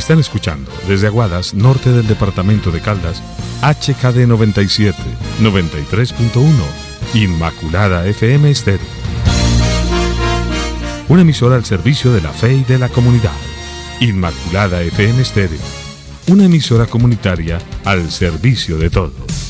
Están escuchando desde Aguadas, norte del departamento de Caldas, HKD 97, 93.1, Inmaculada FM Estéreo. Una emisora al servicio de la fe y de la comunidad. Inmaculada FM Estéreo. Una emisora comunitaria al servicio de todos.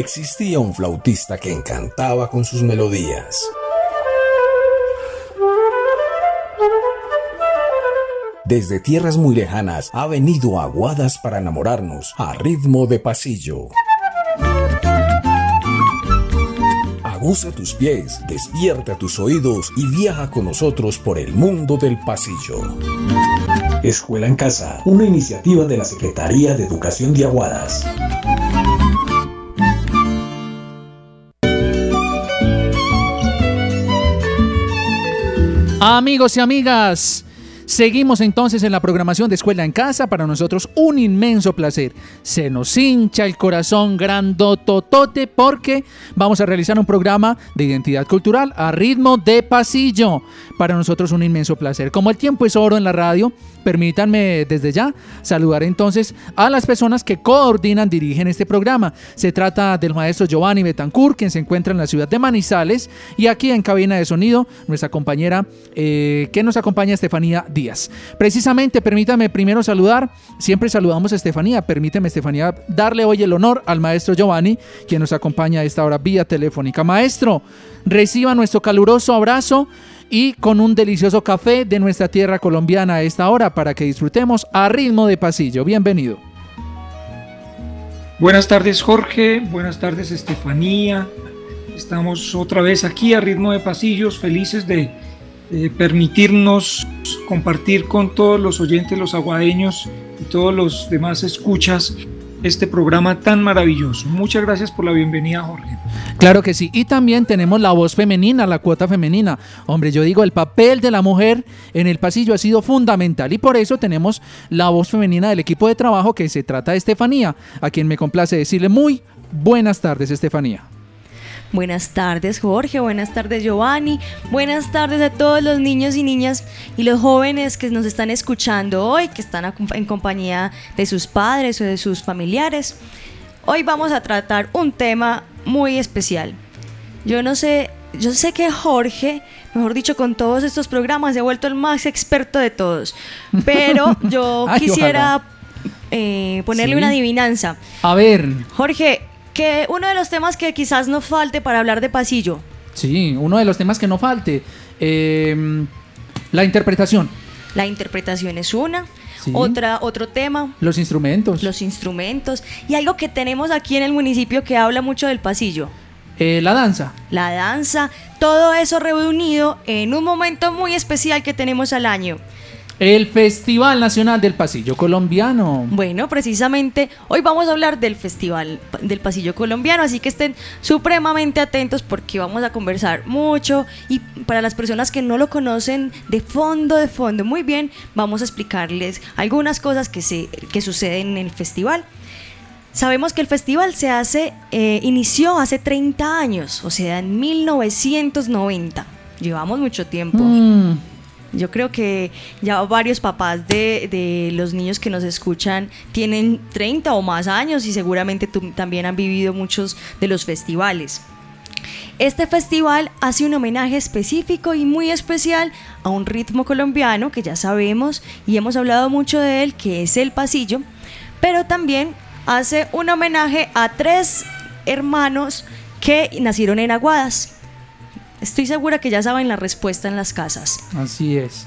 Existía un flautista que encantaba con sus melodías. Desde tierras muy lejanas ha venido aguadas para enamorarnos a ritmo de pasillo. Aguza tus pies, despierta tus oídos y viaja con nosotros por el mundo del pasillo. Escuela en Casa, una iniciativa de la Secretaría de Educación de Aguadas. Amigos y amigas, Seguimos entonces en la programación de Escuela en Casa. Para nosotros un inmenso placer. Se nos hincha el corazón grandototote porque vamos a realizar un programa de identidad cultural a ritmo de pasillo. Para nosotros un inmenso placer. Como el tiempo es oro en la radio, permítanme desde ya saludar entonces a las personas que coordinan, dirigen este programa. Se trata del maestro Giovanni Betancourt, quien se encuentra en la ciudad de Manizales, y aquí en cabina de sonido, nuestra compañera eh, que nos acompaña, Estefanía Díaz. Precisamente, permítame primero saludar, siempre saludamos a Estefanía, permíteme Estefanía darle hoy el honor al maestro Giovanni, quien nos acompaña a esta hora vía telefónica. Maestro, reciba nuestro caluroso abrazo y con un delicioso café de nuestra tierra colombiana a esta hora para que disfrutemos a ritmo de pasillo. Bienvenido. Buenas tardes Jorge, buenas tardes Estefanía. Estamos otra vez aquí a ritmo de pasillos, felices de, permitirnos compartir con todos los oyentes, los aguadeños y todos los demás escuchas este programa tan maravilloso. Muchas gracias por la bienvenida, Jorge. Claro que sí. Y también tenemos la voz femenina, la cuota femenina. Hombre, yo digo, el papel de la mujer en el pasillo ha sido fundamental y por eso tenemos la voz femenina del equipo de trabajo que se trata de Estefanía, a quien me complace decirle muy buenas tardes, Estefanía. Buenas tardes Jorge, buenas tardes Giovanni, buenas tardes a todos los niños y niñas y los jóvenes que nos están escuchando hoy, que están en compañía de sus padres o de sus familiares. Hoy vamos a tratar un tema muy especial. Yo no sé, yo sé que Jorge, mejor dicho, con todos estos programas se ha vuelto el más experto de todos, pero yo quisiera eh, ponerle una adivinanza. A ver. Jorge, que uno de los temas que quizás no falte para hablar de pasillo. Sí, uno de los temas que no falte. Em, la interpretación. La interpretación es una. Otra, otro tema. Los instrumentos. Los instrumentos. Y algo que tenemos aquí en el municipio que habla mucho del pasillo. Eh, la danza. La danza. Todo eso reunido en un momento muy especial que tenemos al año. El Festival Nacional del Pasillo Colombiano. Bueno, precisamente hoy vamos a hablar del Festival del Pasillo Colombiano, así que estén supremamente atentos porque vamos a conversar mucho y para las personas que no lo conocen de fondo, de fondo, muy bien, vamos a explicarles algunas cosas que, se, que suceden en el festival. Sabemos que el festival se hace, eh, inició hace 30 años, o sea, en 1990. Llevamos mucho tiempo. Mm. Yo creo que ya varios papás de, de, los niños que nos escuchan tienen 30 o más años y seguramente tú, también han vivido muchos de los festivales. Este festival hace un homenaje específico y muy especial a un ritmo colombiano que ya sabemos y hemos hablado mucho de él, que es el pasillo, pero también hace un homenaje a tres hermanos que nacieron en Aguadas. Estoy segura que ya saben la respuesta en las casas. Así es.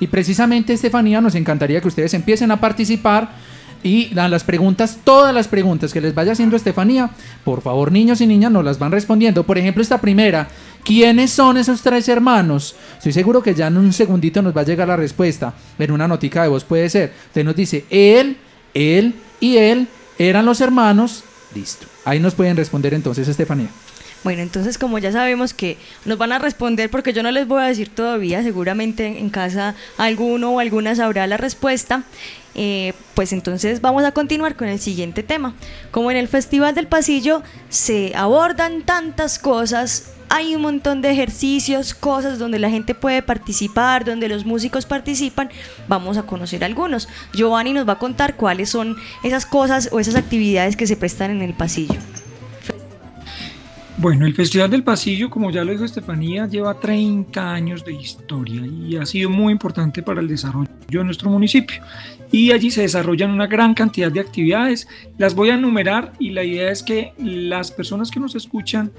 Y precisamente, Estefanía, nos encantaría que ustedes empiecen a participar y a las preguntas, todas las preguntas que les vaya haciendo Estefanía, por favor, niños y niñas, nos las van respondiendo. Por ejemplo, esta primera, ¿quiénes son esos tres hermanos? Estoy seguro que ya en un segundito nos va a llegar la respuesta. En una notica de voz puede ser. Usted nos dice, él, él y él eran los hermanos. Listo. Ahí nos pueden responder entonces, Estefanía. Bueno, entonces como ya sabemos que nos van a responder, porque yo no les voy a decir todavía, seguramente en casa alguno o alguna sabrá la respuesta, eh, pues entonces vamos a continuar con el siguiente tema. Como en el Festival del Pasillo se abordan tantas cosas, hay un montón de ejercicios, cosas donde la gente puede participar, donde los músicos participan, vamos a conocer algunos. Giovanni nos va a contar cuáles son esas cosas o esas actividades que se prestan en el pasillo. Bueno, el Festival del Pasillo, como ya lo dijo Estefanía, lleva 30 años de historia y ha sido muy importante para el desarrollo de nuestro municipio. Y allí se desarrollan una gran cantidad de actividades. Las voy a enumerar y la idea es que las personas que nos escuchan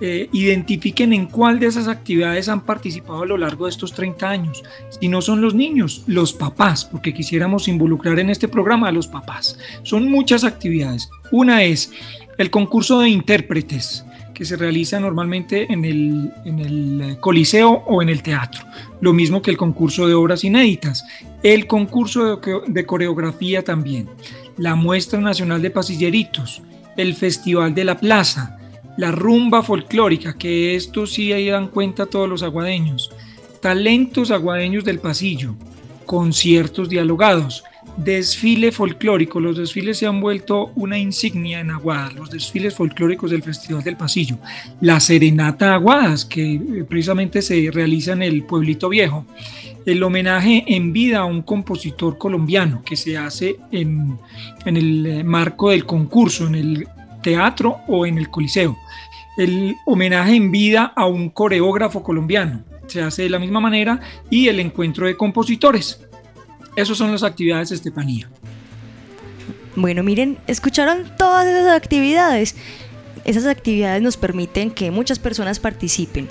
eh, identifiquen en cuál de esas actividades han participado a lo largo de estos 30 años. Si no son los niños, los papás, porque quisiéramos involucrar en este programa a los papás. Son muchas actividades. Una es el concurso de intérpretes que se realiza normalmente en el, en el eh, coliseo o en el teatro. Lo mismo que el concurso de obras inéditas. El concurso de, coreografía también. La muestra nacional de pasilleritos. El festival de la plaza. La rumba folclórica, que esto sí ahí dan cuenta todos los aguadeños. Talentos aguadeños del pasillo. Conciertos dialogados desfile folclórico. Los desfiles se han vuelto una insignia en Aguadas, los desfiles folclóricos del Festival del Pasillo. La Serenata Aguadas, que eh, precisamente se realiza en el Pueblito Viejo. El homenaje en vida a un compositor colombiano que se hace en, en el eh, marco del concurso, en el teatro o en el coliseo. El homenaje en vida a un coreógrafo colombiano se hace de la misma manera y el encuentro de compositores esas son las actividades, Estefanía. Bueno, miren, escucharon todas esas actividades. Esas actividades nos permiten que muchas personas participen.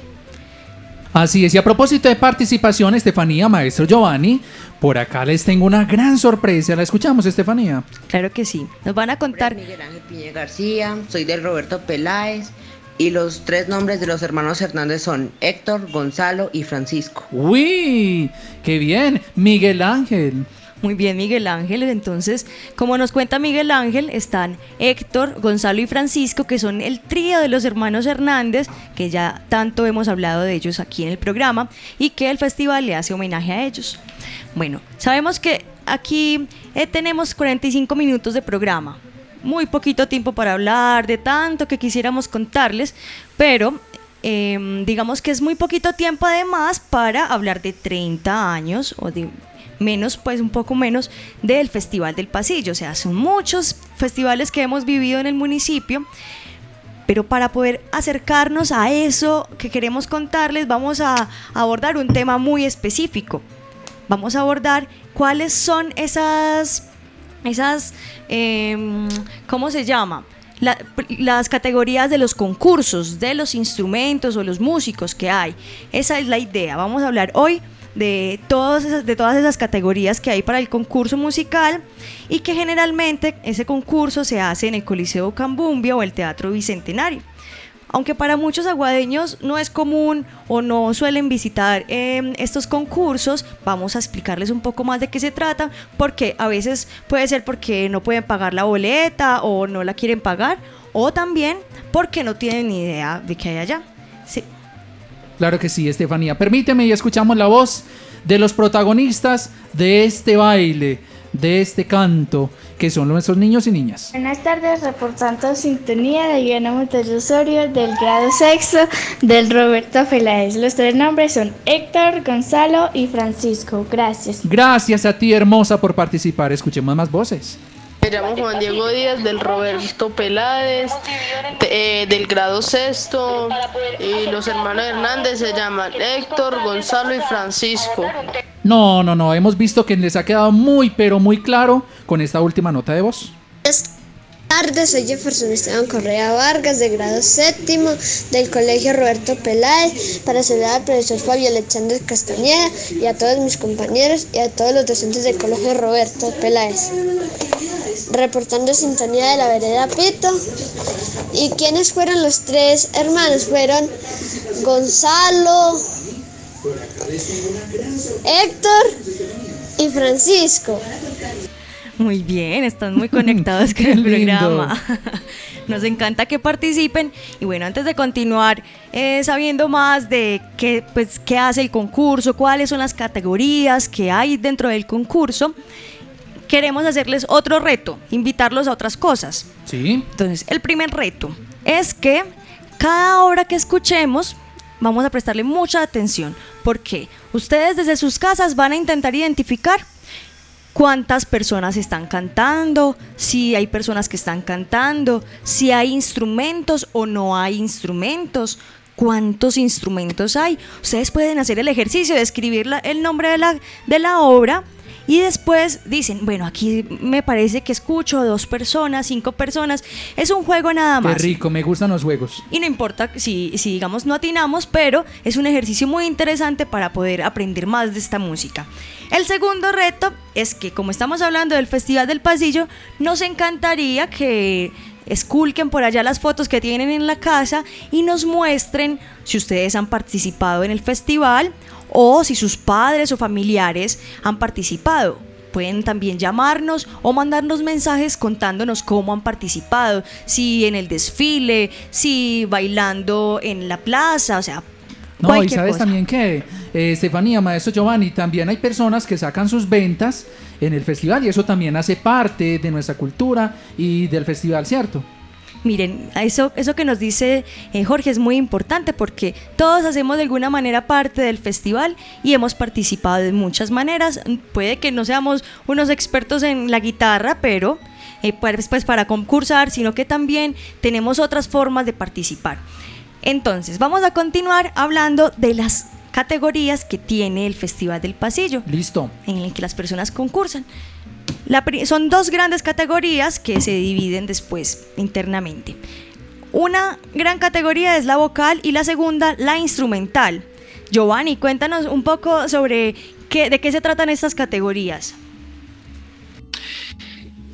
Así es, y a propósito de participación, Estefanía, maestro Giovanni, por acá les tengo una gran sorpresa. ¿La escuchamos, Estefanía? Claro que sí. Nos van a contar. Miguel Ángel Piña García, soy del Roberto Peláez y los tres nombres de los hermanos Hernández son Héctor, Gonzalo y Francisco. ¡Uy! ¡Qué bien! Miguel Ángel. Muy bien, Miguel Ángel. Entonces, como nos cuenta Miguel Ángel, están Héctor, Gonzalo y Francisco, que son el trío de los hermanos Hernández, que ya tanto hemos hablado de ellos aquí en el programa, y que el festival le hace homenaje a ellos. Bueno, sabemos que aquí eh, tenemos 45 minutos de programa muy poquito tiempo para hablar de tanto que quisiéramos contarles, pero em, digamos que es muy poquito tiempo además para hablar de 30 años o de menos, pues un poco menos del Festival del Pasillo. O sea, son muchos festivales que hemos vivido en el municipio. Pero para poder acercarnos a eso que queremos contarles, vamos a abordar un tema muy específico. Vamos a abordar cuáles son esas esas, em, ¿cómo se llama? las categorías de los concursos, de los instrumentos o los músicos que hay. Esa es la idea. Vamos a hablar hoy de todas, esas, de todas esas categorías que hay para el concurso musical y que generalmente ese concurso se hace en el Coliseo Cambumbia o el Teatro Bicentenario. Aunque para muchos aguadeños no es común o no suelen visitar em, estos concursos, vamos a explicarles un poco más de qué se trata, porque a veces puede ser porque no pueden pagar la boleta o no la quieren pagar, o también porque no tienen ni idea de qué hay allá. Sí. Claro que sí, Estefanía. Permíteme y escuchamos la voz de los protagonistas de este baile, de este canto, que son nuestros niños y niñas. Buenas tardes, reportando sintonía de Diana Montoya Osorio del grado sexto del Roberto Feláez. Los tres nombres son Héctor, Gonzalo y Francisco. Gracias. Gracias a ti, hermosa, por participar. Escuchemos más voces. Me llamo Juan Diego Díaz del Roberto Peláez, eh, del grado sexto, y los hermanos Hernández se llaman Héctor, Gonzalo y Francisco. No, no, no, hemos visto que les ha quedado muy, pero muy claro con esta última nota de voz. Tardes, soy Jefferson Esteban Correa Vargas, de grado séptimo del Colegio Roberto Peláez, para saludar al profesor Fabio Alexander Castañeda y a todos mis compañeros y a todos los docentes del Colegio Roberto Peláez reportando sintonía de la vereda Pito. ¿Y quiénes fueron los tres hermanos? Fueron Gonzalo, Héctor y Francisco. Muy bien, están muy conectados con el programa. Nos encanta que participen. Y bueno, antes de continuar eh, sabiendo más de qué, pues, qué hace el concurso, cuáles son las categorías que hay dentro del concurso, queremos hacerles otro reto, invitarlos a otras cosas. Sí. Entonces, el primer reto es que cada obra que escuchemos vamos a prestarle mucha atención, porque ustedes desde sus casas van a intentar identificar cuántas personas están cantando, si hay personas que están cantando, si hay instrumentos o no hay instrumentos, cuántos instrumentos hay. Ustedes pueden hacer el ejercicio de escribir el nombre de la, de la obra y después dicen, bueno, aquí me parece que escucho dos personas, cinco personas. Es un juego nada más. Qué rico, me gustan los juegos. Y no importa si, si digamos no atinamos, pero es un ejercicio muy interesante para poder aprender más de esta música. El segundo reto es que como estamos hablando del Festival del Pasillo, nos encantaría que esculquen por allá las fotos que tienen en la casa y nos muestren si ustedes han participado en el festival o si sus padres o familiares han participado. Pueden también llamarnos o mandarnos mensajes contándonos cómo han participado, si en el desfile, si bailando en la plaza, o sea, no, y sabes también que, eh, Estefanía, Maestro Giovanni, también hay personas que sacan sus ventas en el festival y eso también hace parte de nuestra cultura y del festival, ¿cierto? Miren, eso, eso que nos dice eh, Jorge es muy importante porque todos hacemos de alguna manera parte del festival y hemos participado de muchas maneras. Puede que no seamos unos expertos en la guitarra, pero eh, pues, pues para concursar, sino que también tenemos otras formas de participar. Entonces, vamos a continuar hablando de las categorías que tiene el Festival del Pasillo. Listo. En el que las personas concursan son dos grandes categorías que se dividen después internamente. Una gran categoría es la vocal y la segunda la instrumental. Giovanni, cuéntanos un poco sobre qué, de qué se tratan estas categorías.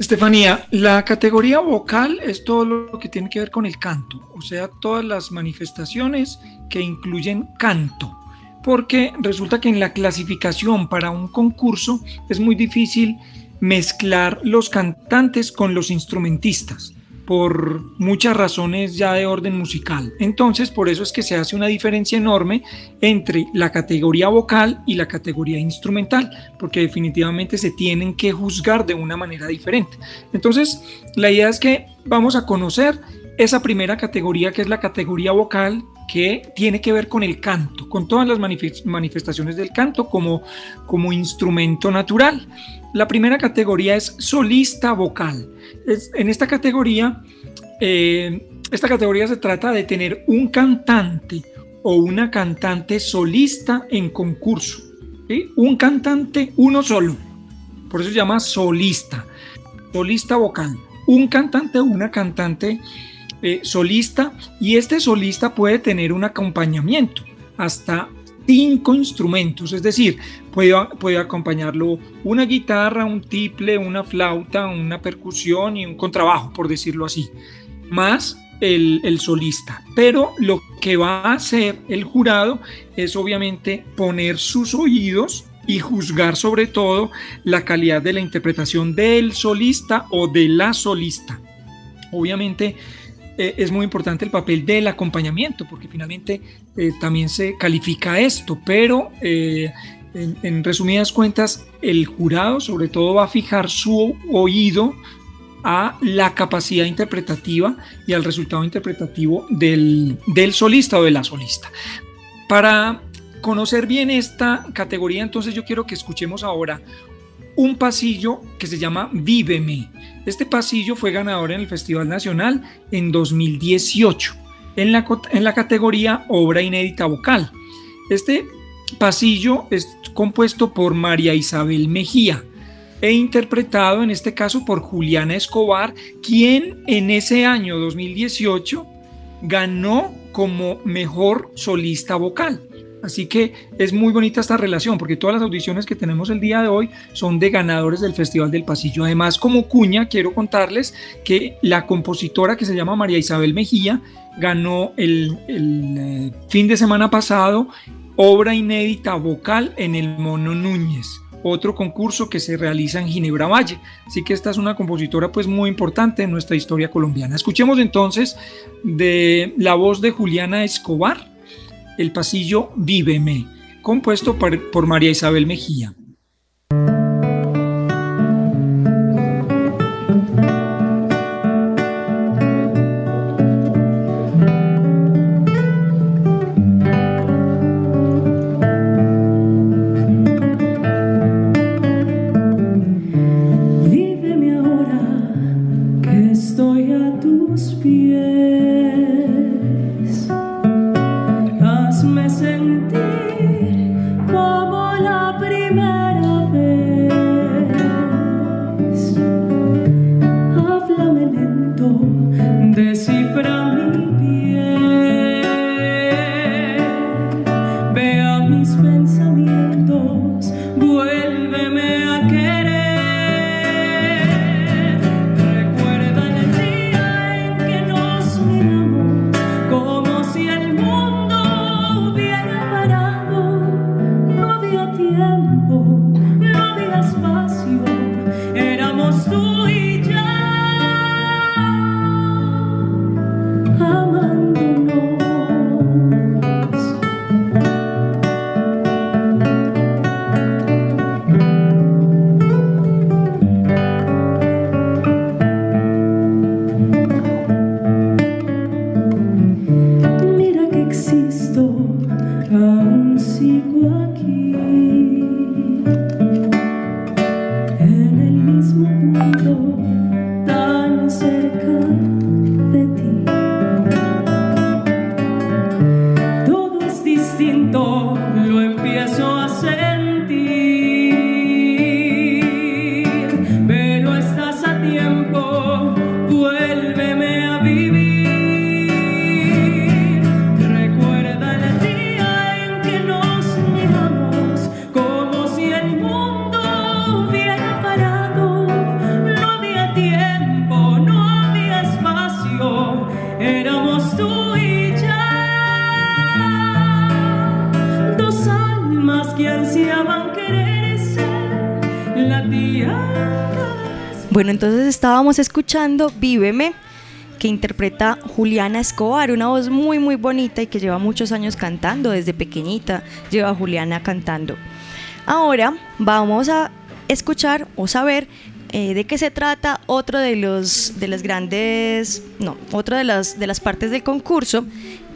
Estefanía, la categoría vocal es todo lo que tiene que ver con el canto, o sea, todas las manifestaciones que incluyen canto, porque resulta que en la clasificación para un concurso es muy difícil mezclar los cantantes con los instrumentistas por muchas razones ya de orden musical. Entonces, por eso es que se hace una diferencia enorme entre la categoría vocal y la categoría instrumental, porque definitivamente se tienen que juzgar de una manera diferente. Entonces, la idea es que vamos a conocer esa primera categoría que es la categoría vocal que tiene que ver con el canto, con todas las manifestaciones del canto como, como instrumento natural. La primera categoría es solista vocal. en esta categoría, eh, esta categoría se trata de tener un cantante o una cantante solista en concurso. Un cantante, uno solo. Por eso se llama solista. Solista vocal. Un cantante o una cantante eh, solista y este solista puede tener un acompañamiento hasta cinco instrumentos, es decir, puede, puede acompañarlo una guitarra, un tiple, una flauta, una percusión y un contrabajo, por decirlo así, más el, el, solista. Pero lo que va a hacer el jurado es obviamente poner sus oídos y juzgar sobre todo la calidad de la interpretación del solista o de la solista. Obviamente eh, es muy importante el papel del acompañamiento, porque finalmente eh, también se califica esto, pero eh, en, resumidas cuentas, el jurado sobre todo va a fijar su oído a la capacidad interpretativa y al resultado interpretativo del, del solista o de la solista. Para conocer bien esta categoría, entonces yo quiero que escuchemos ahora un pasillo que se llama Víveme. Este pasillo fue ganador en el Festival Nacional en 2018 en la, en la categoría Obra Inédita Vocal. Este pasillo es compuesto por María Isabel Mejía e interpretado en este caso por Juliana Escobar, quien en ese año 2018 ganó como mejor solista vocal. Así que es muy bonita esta relación porque todas las audiciones que tenemos el día de hoy son de ganadores del Festival del Pasillo. Además, como cuña, quiero contarles que la compositora que se llama María Isabel Mejía ganó el, eh, fin de semana pasado obra inédita vocal en el Mono Núñez otro concurso que se realiza en Ginebra Valle. Así que esta es una compositora pues muy importante en nuestra historia colombiana. Escuchemos entonces de la voz de Juliana Escobar el pasillo Víveme, compuesto por, por María Isabel Mejía. Escuchando Víveme, que interpreta Juliana Escobar, una voz muy muy bonita y que lleva muchos años cantando, desde pequeñita lleva Juliana cantando. Ahora vamos a escuchar o saber eh, de qué se trata otro de los de las grandes, no, otra de las de las partes del concurso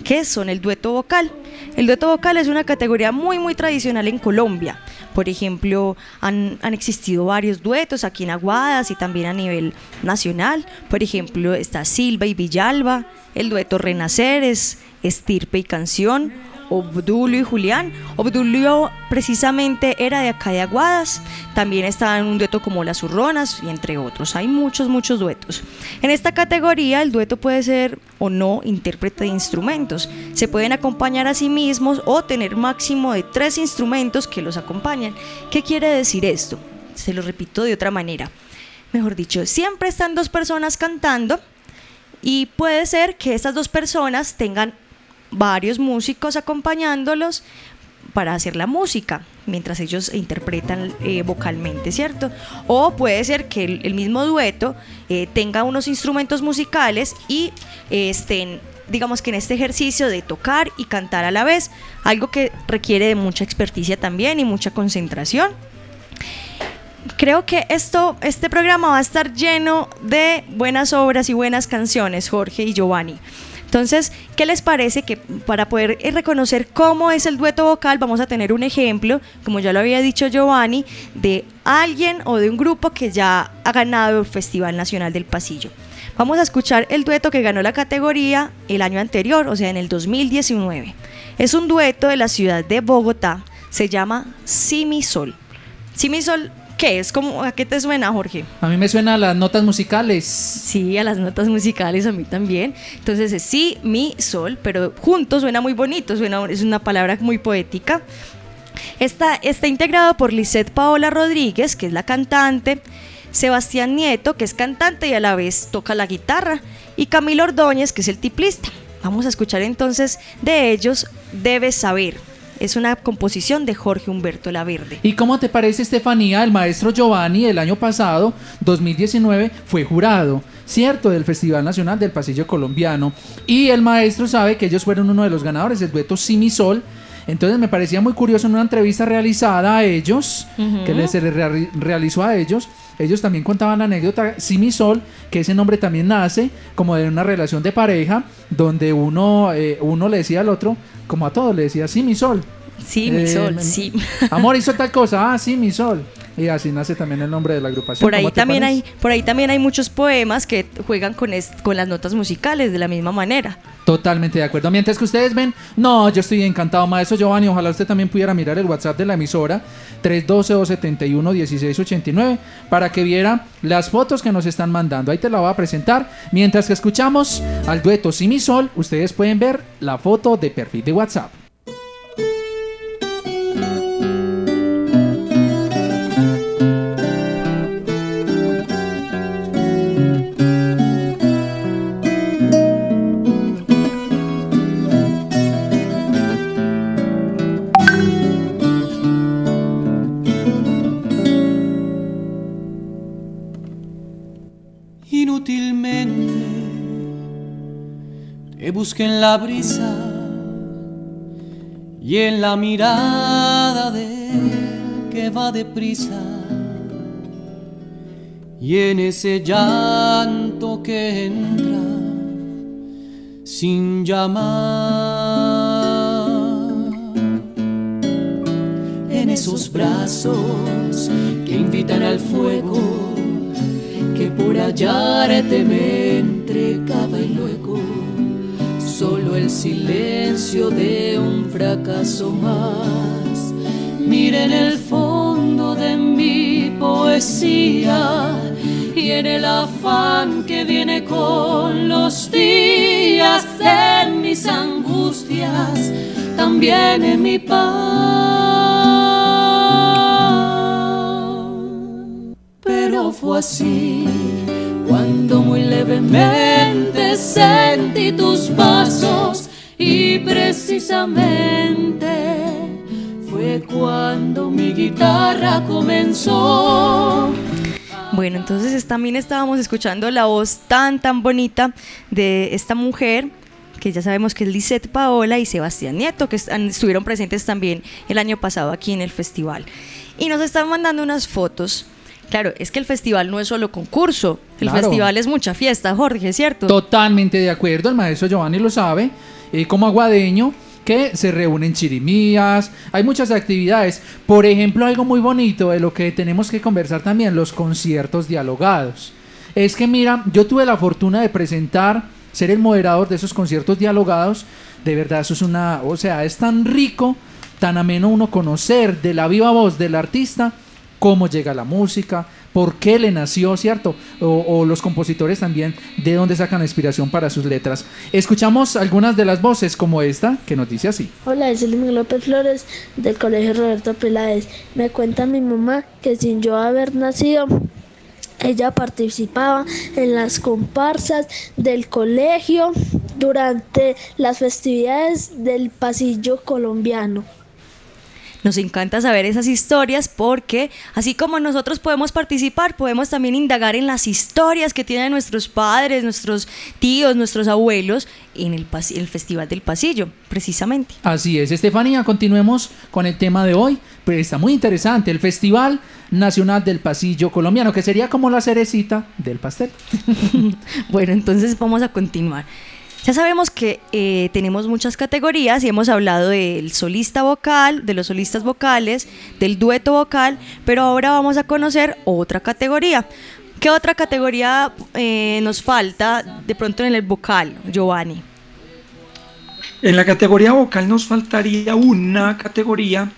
que son el dueto vocal. El dueto vocal es una categoría muy muy tradicional en Colombia. Por ejemplo, han, existido varios duetos aquí en Aguadas y también a nivel nacional. Por ejemplo, está Silva y Villalba, el dueto Renaceres, Estirpe y Canción, Obdulio y Julián. Obdulio precisamente era de acá de Aguadas, también estaba en un dueto como Las Urronas y entre otros. Hay muchos, muchos duetos. En esta categoría el dueto puede ser o no intérprete de instrumentos. Se pueden acompañar a sí mismos o tener máximo de tres instrumentos que los acompañan. ¿Qué quiere decir esto? Se lo repito de otra manera. Mejor dicho, siempre están dos personas cantando Y puede ser que estas dos personas tengan varios músicos acompañándolos para hacer la música mientras ellos interpretan eh, vocalmente, ¿cierto? O puede ser que el, mismo dueto eh, tenga unos instrumentos musicales y eh, estén, digamos que en este ejercicio de tocar y cantar a la vez, algo que requiere de mucha experticia también y mucha concentración. Creo que esto, este programa va a estar lleno de buenas obras y buenas canciones, Jorge y Giovanni. Entonces, ¿qué les parece que para poder eh, reconocer cómo es el dueto vocal, vamos a tener un ejemplo, como ya lo había dicho Giovanni, de alguien o de un grupo que ya ha ganado el Festival Nacional del Pasillo? Vamos a escuchar el dueto que ganó la categoría el año anterior, o sea, en el 2019. Es un dueto de la ciudad de Bogotá, se llama Simisol. Simisol ¿Qué es? como ¿A qué te suena, Jorge? A mí me suena a las notas musicales. Sí, a las notas musicales a mí también. Entonces es sí, mi, sol, pero juntos suena muy bonito, suena, es una palabra muy poética. Está, está integrado por Lisette Paola Rodríguez, que es la cantante, Sebastián Nieto, que es cantante y a la vez toca la guitarra, y Camilo Ordóñez, que es el tiplista. Vamos a escuchar entonces de ellos Debes Saber. Es una composición de Jorge Humberto Laverde. ¿Y cómo te parece, Estefanía? El maestro Giovanni el año pasado, 2019, fue jurado, ¿cierto? Del Festival Nacional del Pasillo Colombiano. Y el maestro sabe que ellos fueron uno de los ganadores del dueto Simisol. Entonces me parecía muy curioso en una entrevista realizada a ellos, que se les realizó a ellos, ellos también contaban la anécdota Simisol, que ese nombre también nace como de una relación de pareja, donde uno, eh, uno le decía al otro, como a todos, le decía, sí, mi sol. Eh, sol, sí. Amor hizo tal cosa, ah, sí, mi sol. Y así nace también el nombre de la agrupación. Por ahí también hay, por ahí también hay muchos poemas que juegan con, con las notas musicales de la misma manera. Totalmente de acuerdo. Mientras que ustedes ven, no, yo estoy encantado, maestro Giovanni. Ojalá usted también pudiera mirar el WhatsApp de la emisora 312-271-1689 para que viera las fotos que nos están mandando. Ahí te la voy a presentar. Mientras que escuchamos al dueto Simisol, ustedes pueden ver la foto de perfil de WhatsApp. En la brisa y en la mirada de que va deprisa y en ese llanto que entra sin llamar. En esos brazos que invitan al fuego que por hallarte me entregaba y luego solo el silencio de un fracaso más. Miren el fondo de mi poesía y en el afán que viene con los días, en mis angustias, también en mi paz. Pero fue así cuando muy levemente sentí tus pasos y precisamente fue cuando mi guitarra comenzó. Bueno, entonces también estábamos escuchando la voz tan tan bonita de esta mujer que ya sabemos que es Lisette Paola y Sebastián Nieto, que estuvieron presentes también el año pasado aquí en el festival. Y nos están mandando unas fotos Claro, es que el festival no es solo concurso, el festival es mucha fiesta, Jorge, ¿cierto? Totalmente de acuerdo, el maestro Giovanni lo sabe, eh, como aguadeño, que se reúnen chirimías, hay muchas actividades. Por ejemplo, algo muy bonito de lo que tenemos que conversar también, los conciertos dialogados. Es que mira, yo tuve la fortuna de presentar, ser el moderador de esos conciertos dialogados. De verdad, eso es una, o sea, es tan rico, tan ameno uno conocer de la viva voz del artista cómo llega la música, por qué le nació, ¿cierto? O, los compositores también, de dónde sacan la inspiración para sus letras. Escuchamos algunas de las voces como esta, que nos dice así. Hola, es Luis López Flores del Colegio Roberto Peláez. Me cuenta mi mamá que sin yo haber nacido, Ella participaba en las comparsas del colegio durante las festividades del pasillo colombiano. Nos encanta saber esas historias porque así como nosotros podemos participar, podemos también indagar en las historias que tienen nuestros padres, nuestros tíos, nuestros abuelos en el, el Festival del Pasillo, precisamente. Así es, Estefanía, continuemos con el tema de hoy, pero está muy interesante, el Festival Nacional del Pasillo Colombiano, que sería como la cerecita del pastel. bueno, entonces vamos a continuar. Ya sabemos que eh, tenemos muchas categorías y hemos hablado del solista vocal, de los solistas vocales, del dueto vocal, pero ahora vamos a conocer otra categoría. ¿Qué otra categoría eh, nos falta de pronto en el vocal, Giovanni? En la categoría vocal nos faltaría una categoría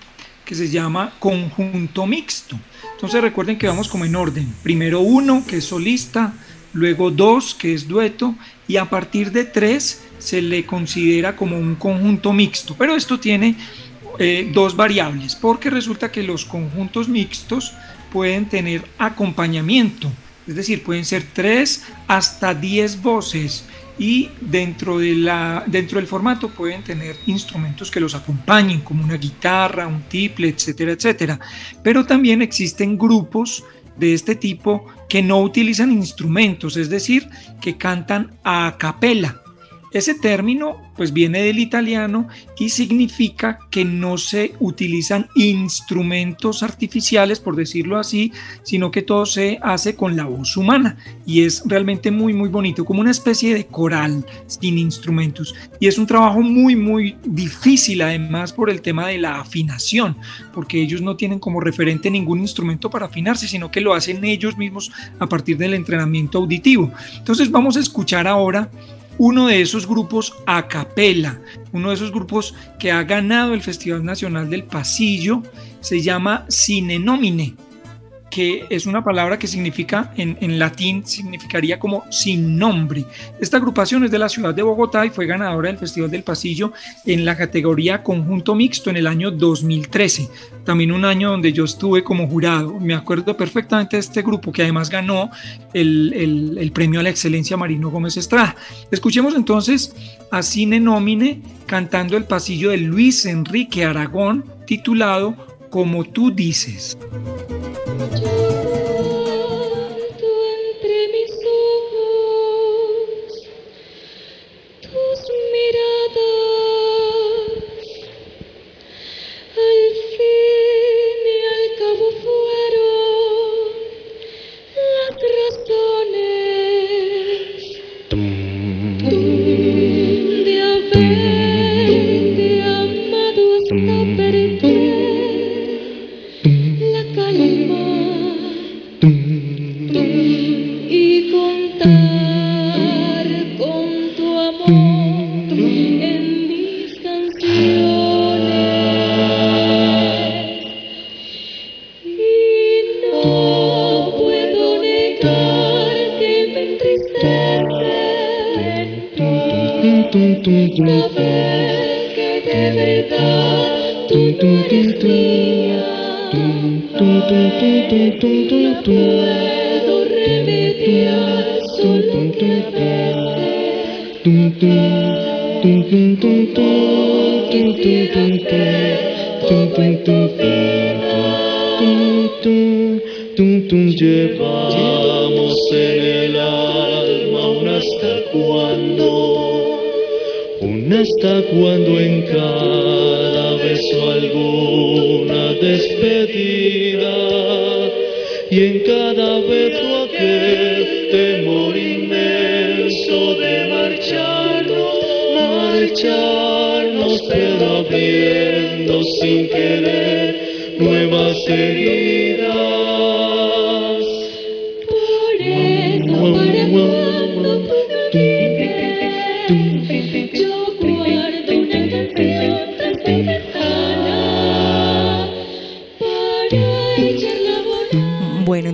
que se llama conjunto mixto. Entonces recuerden que vamos como en orden. Primero uno, que es solista, luego dos, que es dueto, y a partir de tres se le considera como un conjunto mixto. Pero esto tiene eh, dos variables, porque resulta que los conjuntos mixtos pueden tener acompañamiento, es decir, pueden ser tres hasta diez voces y dentro, de la, dentro del formato pueden tener instrumentos que los acompañen, como una guitarra, un tiple, etcétera, etcétera. Pero también existen grupos de este tipo que no utilizan instrumentos, es decir, que cantan a capela. Ese término pues viene del italiano y significa que no se utilizan instrumentos artificiales, por decirlo así, sino que todo se hace con la voz humana y es realmente muy muy bonito, como una especie de coral sin instrumentos. Y es un trabajo muy muy difícil además por el tema de la afinación, porque ellos no tienen como referente ningún instrumento para afinarse, sino que lo hacen ellos mismos a partir del entrenamiento auditivo. Entonces vamos a escuchar ahora uno de esos grupos a capela, uno de esos grupos que ha ganado el Festival Nacional del Pasillo, se llama Cine Nomine que es una palabra que significa, en, latín, significaría como sin nombre. Esta agrupación es de la ciudad de Bogotá y fue ganadora del Festival del Pasillo en la categoría Conjunto Mixto en el año 2013. También un año donde yo estuve como jurado. Me acuerdo perfectamente de este grupo que además ganó el, el premio a la excelencia Marino Gómez Estrada. Escuchemos entonces a Cine Nómine cantando el pasillo de Luis Enrique Aragón titulado Como tú dices.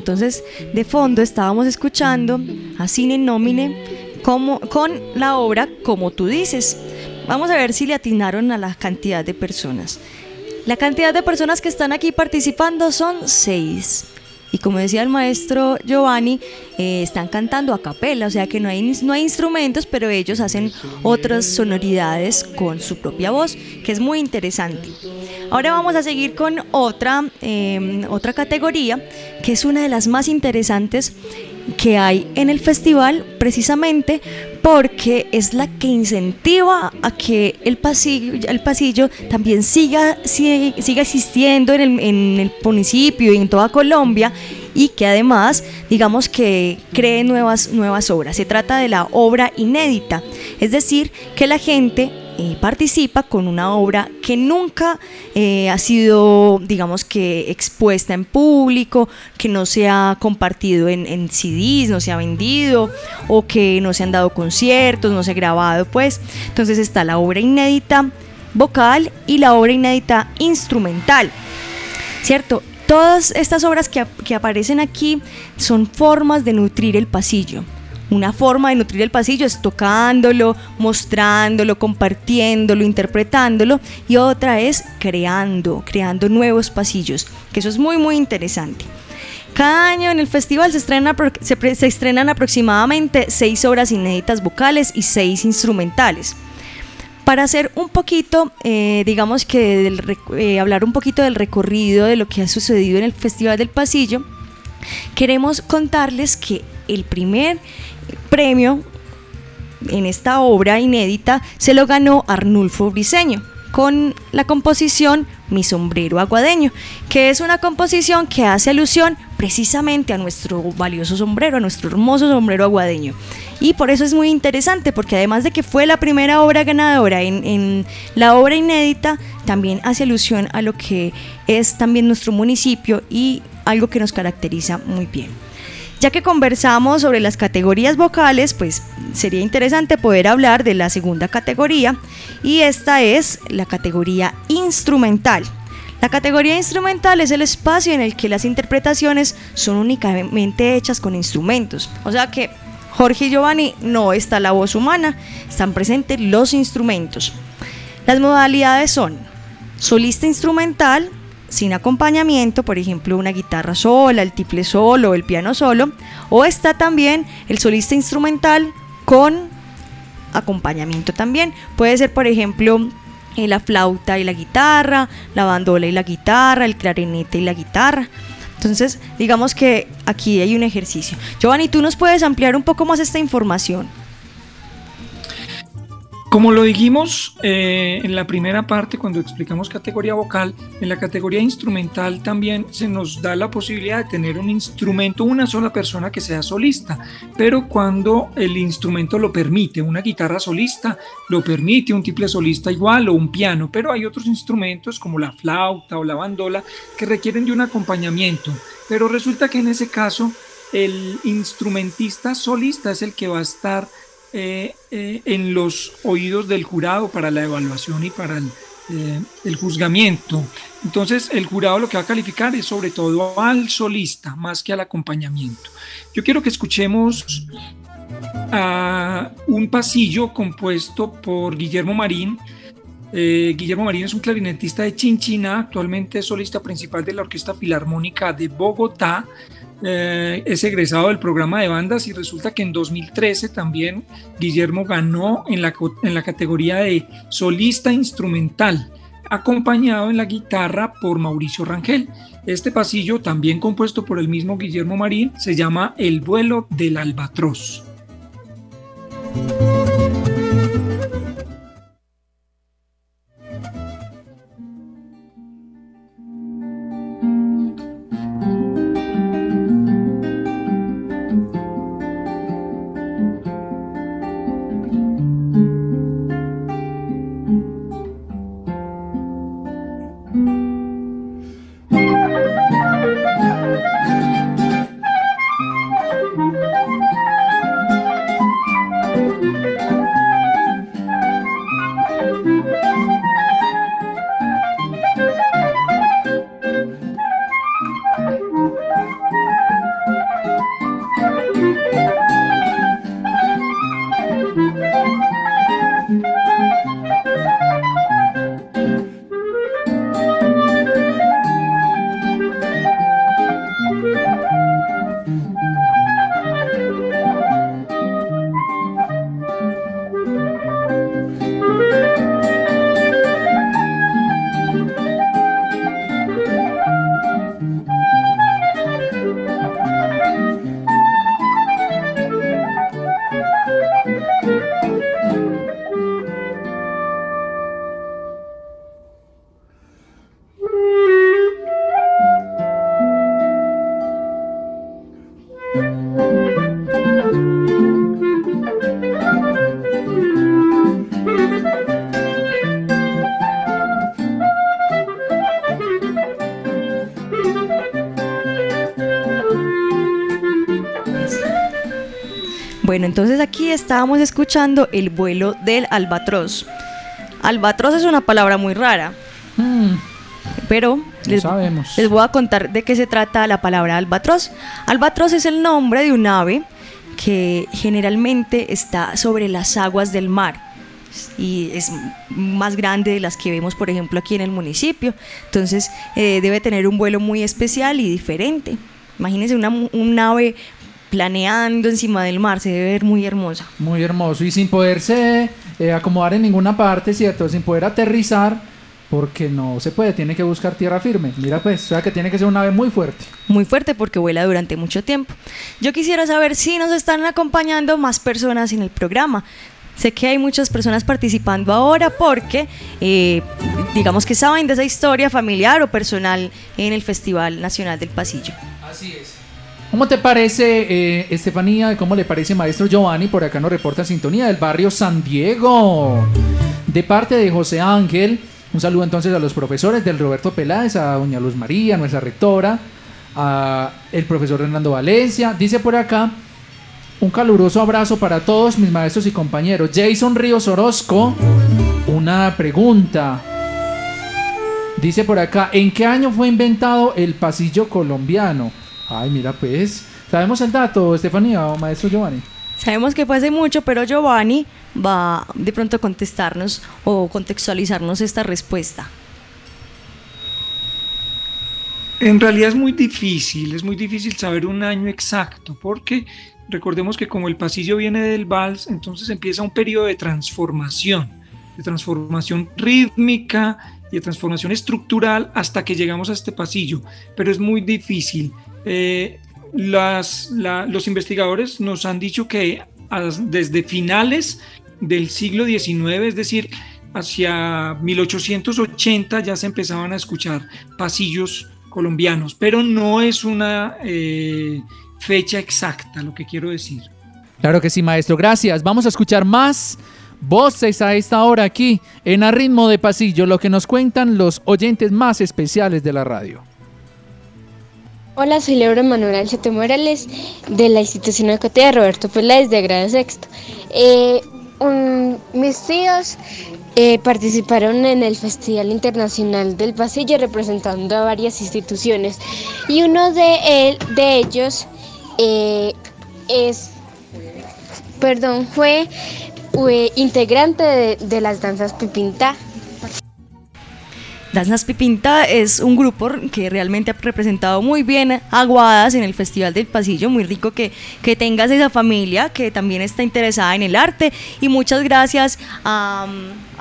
Entonces de fondo estábamos escuchando a Cine Nómine como, con la obra Como tú dices. Vamos a ver si le atinaron a la cantidad de personas. La cantidad de personas que están aquí participando son seis. Y como decía el maestro Giovanni, eh, están cantando a capela, o sea que no hay, no hay instrumentos, pero ellos hacen otras sonoridades con su propia voz, que es muy interesante. Ahora vamos a seguir con otra, eh, otra categoría, que es una de las más interesantes que hay en el festival precisamente porque es la que incentiva a que el pasillo, el pasillo también siga, siga, siga existiendo en el, en el municipio y en toda Colombia y que además, digamos que cree nuevas, nuevas obras. Se trata de la obra inédita, es decir, que la gente eh, participa con una obra que nunca eh, ha sido, digamos que, expuesta en público, que no se ha compartido en, en, CDs, no se ha vendido, o que no se han dado conciertos, no se ha grabado, pues. Entonces está la obra inédita vocal y la obra inédita instrumental. ¿Cierto? Todas estas obras que, que aparecen aquí son formas de nutrir el pasillo. Una forma de nutrir el pasillo es tocándolo, mostrándolo, compartiéndolo, interpretándolo y otra es creando, creando nuevos pasillos, que eso es muy muy interesante. Cada año en el festival se, se, estrenan aproximadamente seis obras inéditas vocales y seis instrumentales. Para hacer un poquito, eh, digamos que eh, hablar un poquito del recorrido de lo que ha sucedido en el Festival del Pasillo, queremos contarles que el primer premio en esta obra inédita se lo ganó Arnulfo Briseño con la composición Mi sombrero aguadeño, que es una composición que hace alusión precisamente a nuestro valioso sombrero, a nuestro hermoso sombrero aguadeño. Y por eso es muy interesante, porque además de que fue la primera obra ganadora en, en la obra inédita, también hace alusión a lo que es también nuestro municipio y algo que nos caracteriza muy bien. Ya que conversamos sobre las categorías vocales, pues sería interesante poder hablar de la segunda categoría y esta es la categoría instrumental. La categoría instrumental es el espacio en el que las interpretaciones son únicamente hechas con instrumentos. O sea que Jorge y Giovanni no está la voz humana, están presentes los instrumentos. Las modalidades son solista instrumental, sin acompañamiento, por ejemplo, una guitarra sola, el tiple solo, el piano solo, o está también el solista instrumental con acompañamiento también. Puede ser, por ejemplo, eh, la flauta y la guitarra, la bandola y la guitarra, el clarinete y la guitarra. Entonces, digamos que aquí hay un ejercicio. Giovanni, ¿tú nos puedes ampliar un poco más esta información? Como lo dijimos eh, en la primera parte cuando explicamos categoría vocal, en la categoría instrumental también se nos da la posibilidad de tener un instrumento, una sola persona que sea solista, pero cuando el instrumento lo permite, una guitarra solista lo permite, un triple solista igual o un piano, pero hay otros instrumentos como la flauta o la bandola que requieren de un acompañamiento, pero resulta que en ese caso el instrumentista solista es el que va a estar eh, eh, en los oídos del jurado para la evaluación y para el, eh, el, juzgamiento. Entonces el jurado lo que va a calificar es sobre todo al solista más que al acompañamiento. Yo quiero que escuchemos a un pasillo compuesto por Guillermo Marín. Guillermo Marín es un clarinetista de Chinchina, actualmente es solista principal de la Orquesta Filarmónica de Bogotá eh, es egresado del programa de bandas y resulta que en 2013 también Guillermo ganó en la, en la categoría de solista instrumental, acompañado en la guitarra por Mauricio Rangel. Este pasillo, también compuesto por el mismo Guillermo Marín, se llama El vuelo del albatros. Bueno, entonces aquí estábamos escuchando el vuelo del albatros. Albatros es una palabra muy rara. Pero les, sabemos. les voy a contar de qué se trata la palabra albatros. Albatros es el nombre de un ave que generalmente está sobre las aguas del mar y es más grande de las que vemos, por ejemplo, aquí en el municipio. Entonces eh, debe tener un vuelo muy especial y diferente. Imagínense una, un ave planeando encima del mar, se debe ver muy hermosa. Muy hermoso y sin poderse eh, acomodar en ninguna parte, ¿cierto? Sin poder aterrizar porque no se puede, tiene que buscar tierra firme. Mira pues, o sea que tiene que ser una ave muy fuerte. Muy fuerte porque vuela durante mucho tiempo. Yo quisiera saber si nos están acompañando más personas en el programa. Sé que hay muchas personas participando ahora porque, eh, digamos que saben de esa historia familiar o personal en el Festival Nacional del Pasillo. Así es. ¿Cómo te parece, eh, Estefanía? ¿Cómo le parece, maestro Giovanni? Por acá nos reporta Sintonía del barrio San Diego. De parte de José Ángel, un saludo entonces a los profesores del Roberto Peláez, a doña Luz María, nuestra rectora, a el profesor Hernando Valencia. Dice por acá, un caluroso abrazo para todos mis maestros y compañeros. Jason Ríos Orozco, una pregunta. Dice por acá, ¿en qué año fue inventado el pasillo colombiano? Ay, mira pues. ¿Sabemos el dato, Estefanía o maestro Giovanni? Sabemos que fue hace mucho, pero Giovanni va de pronto a contestarnos o contextualizarnos esta respuesta. En realidad es muy difícil, es muy difícil saber un año exacto, porque recordemos que como el pasillo viene del vals, entonces empieza un periodo de transformación, de transformación rítmica y de transformación estructural hasta que llegamos a este pasillo, pero es muy difícil. Eh, las, la- los investigadores nos han dicho que desde finales del siglo XIX, es decir, hacia 1880 ya se empezaban a escuchar pasillos colombianos, pero no es una eh, fecha exacta, lo que quiero decir. Claro que sí, maestro. Gracias. Vamos a escuchar más voces a esta hora aquí en A Ritmo de Pasillo, lo que nos cuentan los oyentes más especiales de la radio. Hola, soy Laura Manuel Alceto Morales de la institución educativa Roberto Peláez de grado sexto. Eh, mis tíos eh, participaron en el Festival Internacional del Pasillo representando a varias instituciones y uno de, ellos eh, es, perdón, fue integrante de, de las danzas Pipinta. Danzas Pipinta es un grupo que realmente ha representado muy bien a Guadas en el Festival del Pasillo. Muy rico que, que tengas esa familia que también está interesada en el arte. Y muchas gracias a,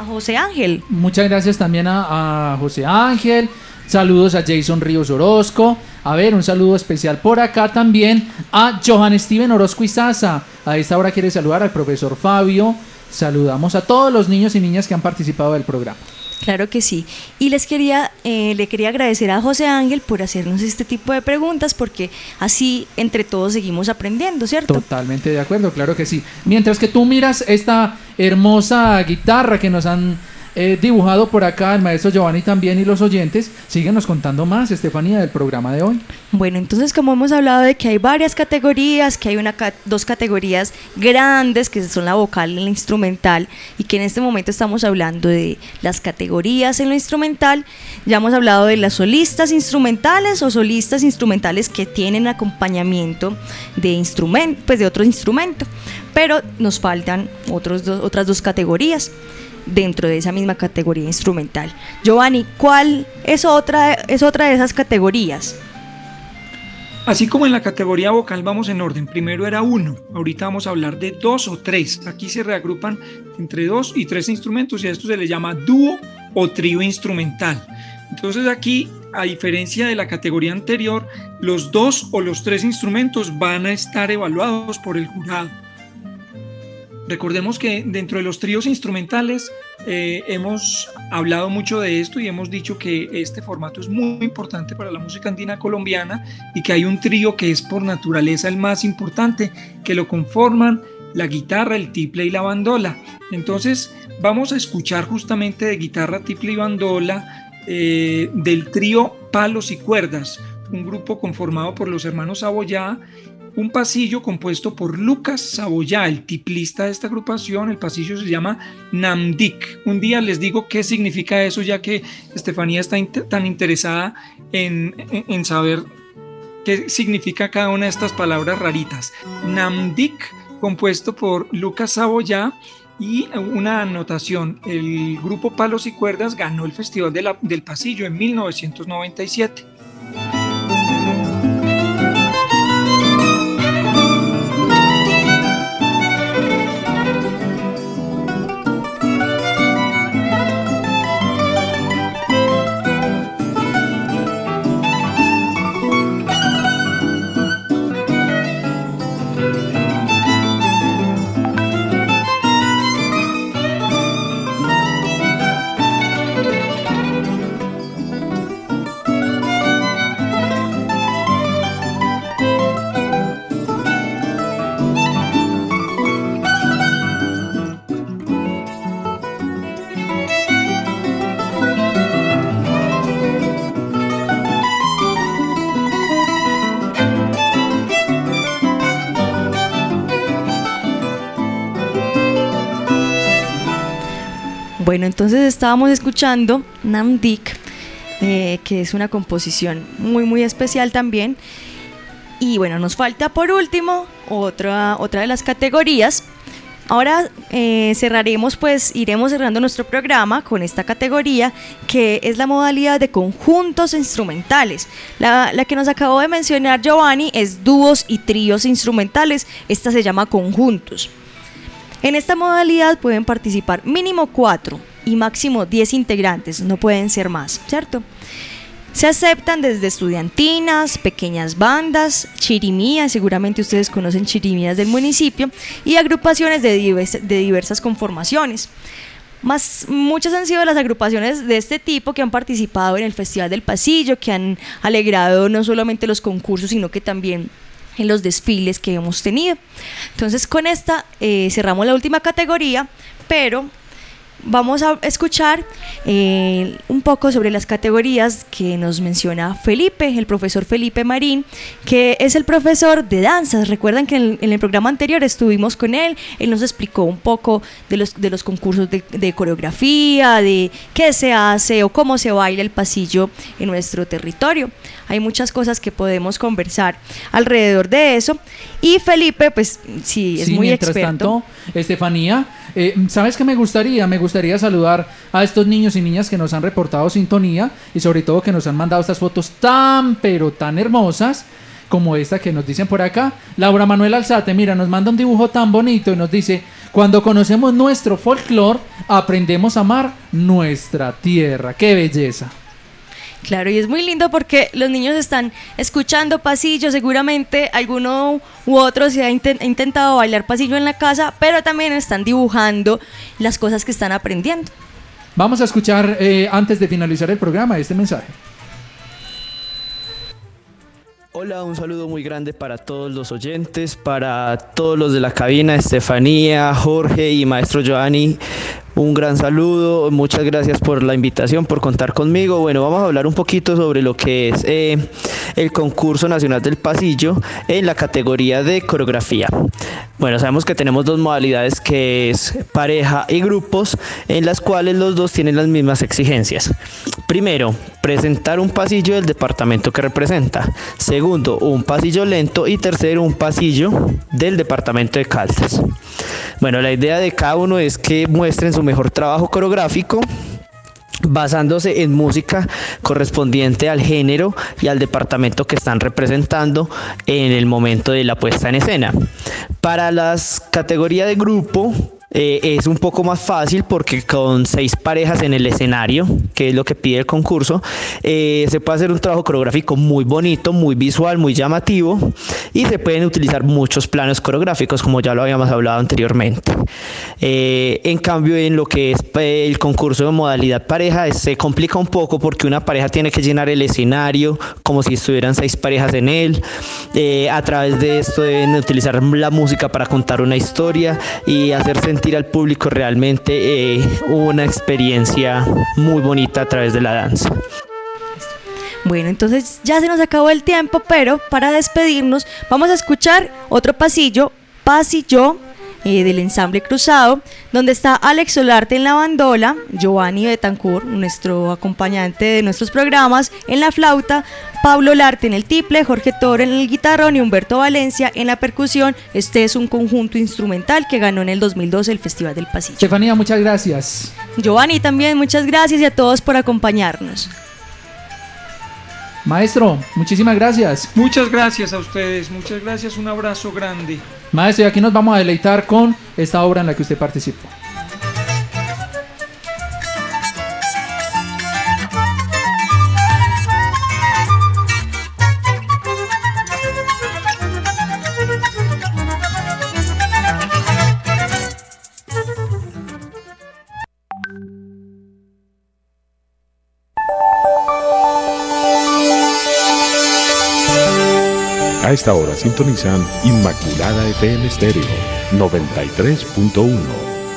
José Ángel. Muchas gracias también a, a José Ángel. Saludos a Jason Ríos Orozco. A ver, un saludo especial por acá también a Johan Steven Orozco Izaza. A esta hora quiere saludar al profesor Fabio. Saludamos a todos los niños y niñas que han participado del programa. Claro que sí. Y les quería, eh, le quería agradecer a José Ángel por hacernos este tipo de preguntas, porque así entre todos seguimos aprendiendo, ¿cierto? Totalmente de acuerdo, claro que sí. Mientras que tú miras esta hermosa guitarra que nos han eh, dibujado por acá el maestro Giovanni también y los oyentes, síguenos contando más, Estefanía, del programa de hoy. Bueno, entonces como hemos hablado de que hay varias categorías, que hay una dos categorías grandes, que son la vocal y la instrumental, y que en este momento estamos hablando de las categorías en lo instrumental, ya hemos hablado de las solistas instrumentales o solistas instrumentales que tienen acompañamiento de instrumento, pues de otro instrumento, pero nos faltan otros dos- otras dos categorías dentro de esa misma categoría instrumental. Giovanni, ¿cuál es otra, es otra de esas categorías? Así como en la categoría vocal vamos en orden, primero era uno, ahorita vamos a hablar de dos o tres. Aquí se reagrupan entre dos y tres instrumentos y a esto se le llama dúo o trío instrumental. Entonces aquí, a diferencia de la categoría anterior, los dos o los tres instrumentos van a estar evaluados por el jurado. Recordemos que dentro de los tríos instrumentales eh, hemos hablado mucho de esto y hemos dicho que este formato es muy importante para la música andina colombiana y que hay un trío que es por naturaleza el más importante, que lo conforman la guitarra, el tiple y la bandola. Entonces vamos a escuchar justamente de guitarra, tiple y bandola eh, del trío Palos y Cuerdas, un grupo conformado por los hermanos Saboyá, un pasillo compuesto por Lucas Saboyá, el tiplista de esta agrupación. El pasillo se llama Namdik. Un día les digo qué significa eso, ya que Estefanía está tan interesada en, en saber qué significa cada una de estas palabras raritas. Namdik, compuesto por Lucas Saboyá, y una anotación, el grupo Palos y Cuerdas ganó el Festival del Pasillo en 1997. Bueno, entonces estábamos escuchando Namdik, eh, que es una composición muy, muy especial también. Y bueno, nos falta por último otra, otra de las categorías. Ahora eh, cerraremos, pues iremos cerrando nuestro programa con esta categoría que es la modalidad de conjuntos instrumentales. La, la, que nos acabó de mencionar Giovanni es dúos y tríos instrumentales. Esta se llama conjuntos. En esta modalidad pueden participar mínimo 4 y máximo 10 integrantes, no pueden ser más, ¿cierto? Se aceptan desde estudiantinas, pequeñas bandas, chirimías, seguramente ustedes conocen chirimías del municipio, y agrupaciones de, de diversas conformaciones. Más, muchas han sido las agrupaciones de este tipo que han participado en el Festival del Pasillo, que han alegrado no solamente los concursos, sino que también en los desfiles que hemos tenido. Entonces con esta eh, cerramos la última categoría, pero vamos a escuchar eh, un poco sobre las categorías que nos menciona Felipe, el profesor Felipe Marín, que es el profesor de danzas. Recuerdan que en, el programa anterior estuvimos con él, él nos explicó un poco de los, de los concursos de, de coreografía, de qué se hace o cómo se baila el pasillo en nuestro territorio. Hay muchas cosas que podemos conversar alrededor de eso. Y Felipe, pues sí, es muy mientras experto. tanto, Estefanía, eh, ¿sabes qué me gustaría? Me gustaría saludar a estos niños y niñas que nos han reportado sintonía y sobre todo que nos han mandado estas fotos tan, pero tan hermosas como esta que nos dicen por acá. Laura Manuel Alzate, mira, nos manda un dibujo tan bonito y nos dice, cuando conocemos nuestro folclore, aprendemos a amar nuestra tierra. ¡Qué belleza! Claro, y es muy lindo porque los niños están escuchando pasillo, seguramente alguno u otro se ha inten- intentado bailar pasillo en la casa, pero también están dibujando las cosas que están aprendiendo. Vamos a escuchar eh, antes de finalizar el programa este mensaje. Hola, un saludo muy grande para todos los oyentes, para todos los de la cabina, Estefanía, Jorge y Maestro Giovanni. Un gran saludo, muchas gracias por la invitación, por contar conmigo. Bueno, vamos a hablar un poquito sobre lo que es eh, el concurso nacional del pasillo en la categoría de coreografía. Bueno, sabemos que tenemos dos modalidades que es pareja y grupos, en las cuales los dos tienen las mismas exigencias. Primero, presentar un pasillo del departamento que representa. Segundo, un pasillo lento. Y tercero, un pasillo del departamento de Caldas. Bueno, la idea de cada uno es que muestren su mejor trabajo coreográfico basándose en música correspondiente al género y al departamento que están representando en el momento de la puesta en escena. Para las categorías de grupo, eh, es un poco más fácil porque con seis parejas en el escenario, que es lo que pide el concurso, eh, se puede hacer un trabajo coreográfico muy bonito, muy visual, muy llamativo y se pueden utilizar muchos planos coreográficos como ya lo habíamos hablado anteriormente. Eh, en cambio, en lo que es eh, el concurso de modalidad pareja, se complica un poco porque una pareja tiene que llenar el escenario como si estuvieran seis parejas en él. Eh, a través de esto deben utilizar la música para contar una historia y hacer sentir al público realmente eh, una experiencia muy bonita a través de la danza. Bueno, entonces ya se nos acabó el tiempo, pero para despedirnos vamos a escuchar otro pasillo, pasillo eh, del ensamble cruzado, donde está Alex Solarte en la bandola, Giovanni Betancourt, nuestro acompañante de nuestros programas, en la flauta, Pablo Larte en el tiple, Jorge Toro en el guitarrón y Humberto Valencia en la percusión. Este es un conjunto instrumental que ganó en el 2012 el Festival del Pasillo. Estefanía, muchas gracias. Giovanni también, muchas gracias y a todos por acompañarnos. Maestro, muchísimas gracias. Muchas gracias a ustedes, muchas gracias, un abrazo grande. Maestro, y aquí nos vamos a deleitar con esta obra en la que usted participó. Esta hora sintonizan Inmaculada FM Estéreo 93.1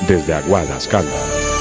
desde Aguadas Caldas.